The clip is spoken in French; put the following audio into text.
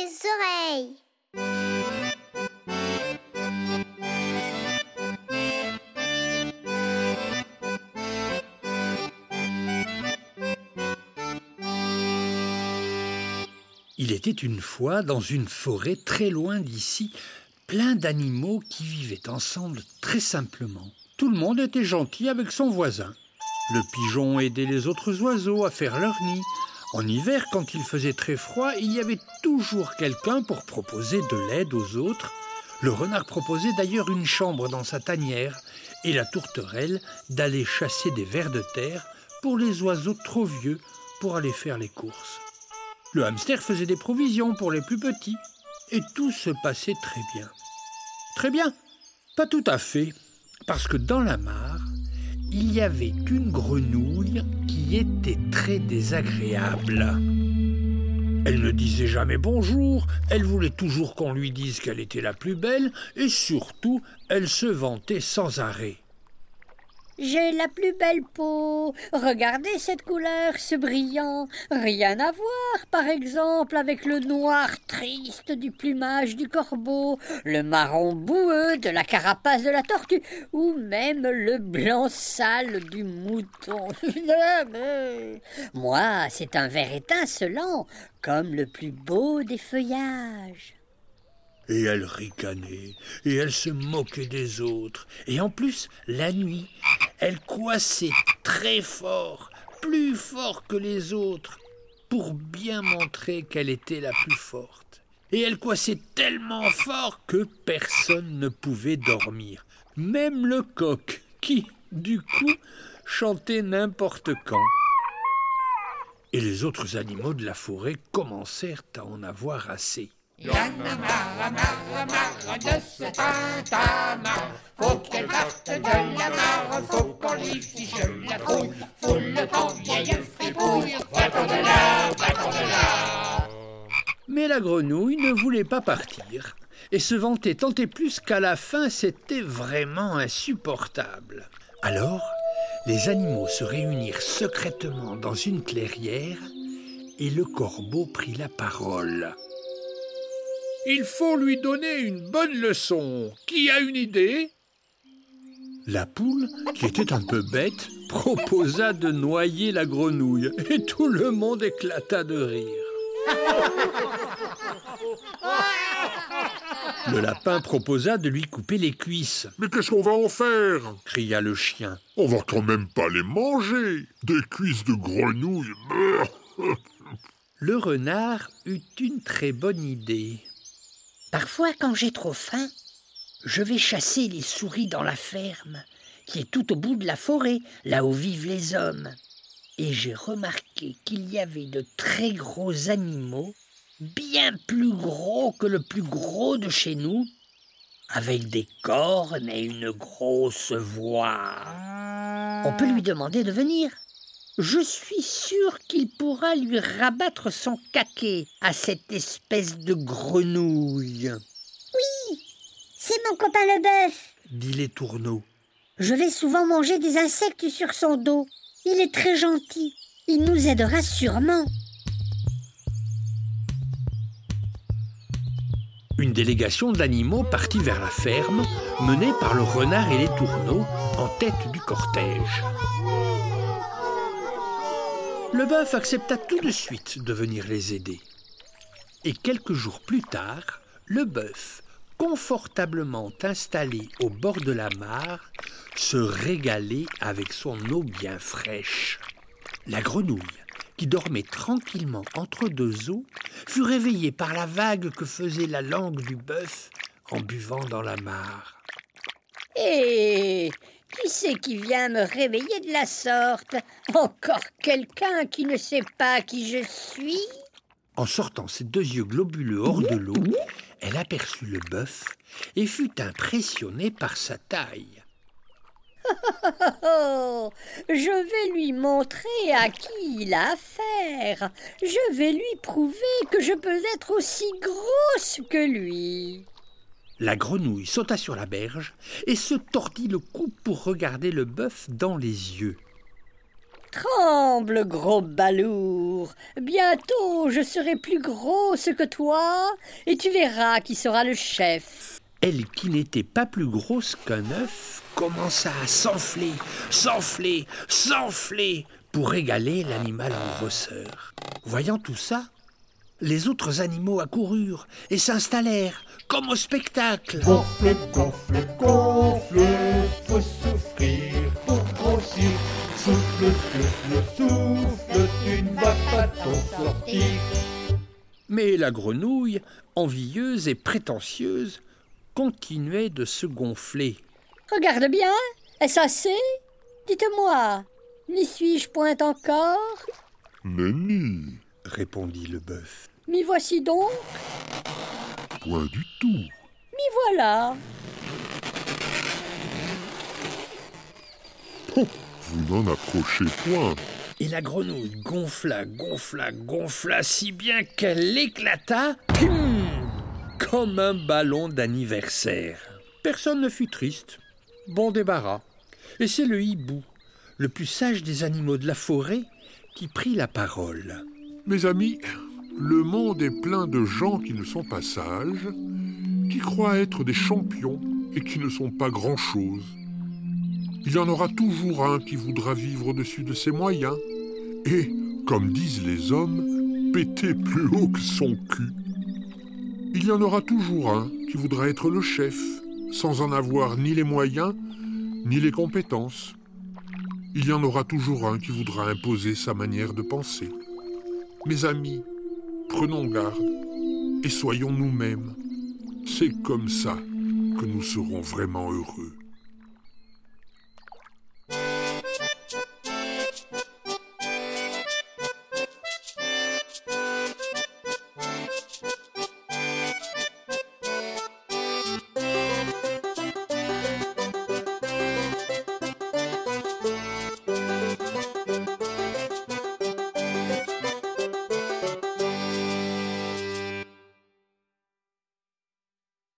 les oreilles. Il était une fois dans une forêt très loin d'ici, plein d'animaux qui vivaient ensemble très simplement. Tout le monde était gentil avec son voisin. Le pigeon aidait les autres oiseaux à faire leur nid. En hiver, quand il faisait très froid, il y avait toujours quelqu'un pour proposer de l'aide aux autres. Le renard proposait d'ailleurs une chambre dans sa tanière et la tourterelle d'aller chasser des vers de terre pour les oiseaux trop vieux pour aller faire les courses. Le hamster faisait des provisions pour les plus petits. Et tout se passait très bien. Très bien Pas tout à fait, parce que dans la mare, il y avait une grenouille qui était très désagréable. Elle ne disait jamais bonjour, elle voulait toujours qu'on lui dise qu'elle était la plus belle, et surtout, elle se vantait sans arrêt. J'ai la plus belle peau. Regardez cette couleur, ce brillant. Rien à voir, par exemple, avec le noir triste du plumage du corbeau, le marron boueux de la carapace de la tortue, ou même le blanc sale du mouton. Moi, c'est un vert étincelant, comme le plus beau des feuillages. Et elle ricanait, et elle se moquait des autres. Et en plus, la nuit, elle coissait très fort, plus fort que les autres, pour bien montrer qu'elle était la plus forte. Et elle coissait tellement fort que personne ne pouvait dormir, même le coq, qui, du coup, chantait n'importe quand. Et les autres animaux de la forêt commencèrent à en avoir assez. Y'en a marre, marre, marre de ce tintamarre. Faut qu'elle parte de la mare, faut qu'on lui fiche la trouille. Faut le temps, vieille fripouille, va-t'en de là, va-t'en de là. Mais la grenouille ne voulait pas partir et se vantait tant et plus qu'à la fin c'était vraiment insupportable. Alors, les animaux se réunirent secrètement dans une clairière et le corbeau prit la parole. Il faut lui donner une bonne leçon. Qui a une idée? La poule, qui était un peu bête, proposa de noyer la grenouille et tout le monde éclata de rire. Le lapin proposa de lui couper les cuisses. Mais qu'est-ce qu'on va en faire? cria le chien. On va quand même pas les manger. Des cuisses de grenouille. Le renard eut une très bonne idée. Parfois, quand j'ai trop faim, je vais chasser les souris dans la ferme, qui est tout au bout de la forêt, là où vivent les hommes. Et j'ai remarqué qu'il y avait de très gros animaux, bien plus gros que le plus gros de chez nous, avec des cornes et une grosse voix. On peut lui demander de venir. Je suis sûr qu'il pourra lui rabattre son caquet à cette espèce de grenouille. C'est mon copain le bœuf. dit les tourneaux. Je vais souvent manger des insectes sur son dos. Il est très gentil. Il nous aidera sûrement. Une délégation d'animaux partit vers la ferme, menée par le renard et les tourneaux, en tête du cortège. Le bœuf accepta tout de suite de venir les aider. Et quelques jours plus tard, le bœuf, confortablement installé au bord de la mare, se régalait avec son eau bien fraîche. La grenouille, qui dormait tranquillement entre deux eaux, fut réveillée par la vague que faisait la langue du bœuf en buvant dans la mare. Et qui c'est qui vient me réveiller de la sorte? Encore quelqu'un qui ne sait pas qui je suis? En sortant ses deux yeux globuleux hors de l'eau, elle aperçut le bœuf et fut impressionnée par sa taille. Oh, je vais lui montrer à qui il a affaire. Je vais lui prouver que je peux être aussi grosse que lui. La grenouille sauta sur la berge et se tordit le cou pour regarder le bœuf dans les yeux. ressembles, gros balourd. Bientôt je serai plus grosse que toi, et tu verras qui sera le chef. Elle, qui n'était pas plus grosse qu'un œuf, commença à s'enfler, s'enfler, s'enfler pour régaler l'animal en grosseur. Voyant tout ça, les autres animaux accoururent et s'installèrent comme au spectacle. Gonfle, gonfle, gonfle, faut souffrir pour grossir. Souffle, souffle, souffle, tu ne vas pas t'en sortir. Mais la grenouille, envieuse et prétentieuse, continuait de se gonfler. Regarde bien, est-ce assez? Dites-moi, n'y suis-je point encore? Nenni, répondit le bœuf. M'y voici donc, point du tout? m'y voilà. Vous n'en approchez point. Et la grenouille gonfla, gonfla, gonfla si bien qu'elle éclata pim, comme un ballon d'anniversaire. Personne ne fut triste. Bon débarras. Et c'est le hibou, le plus sage des animaux de la forêt, qui prit la parole. Mes amis, le monde est plein de gens qui ne sont pas sages, qui croient être des champions et qui ne sont pas grand-chose. Il y en aura toujours un qui voudra vivre au-dessus de ses moyens et, comme disent les hommes, péter plus haut que son cul. Il y en aura toujours un qui voudra être le chef, sans en avoir ni les moyens, ni les compétences. Il y en aura toujours un qui voudra imposer sa manière de penser. Mes amis, prenons garde et soyons nous-mêmes. C'est comme ça que nous serons vraiment heureux.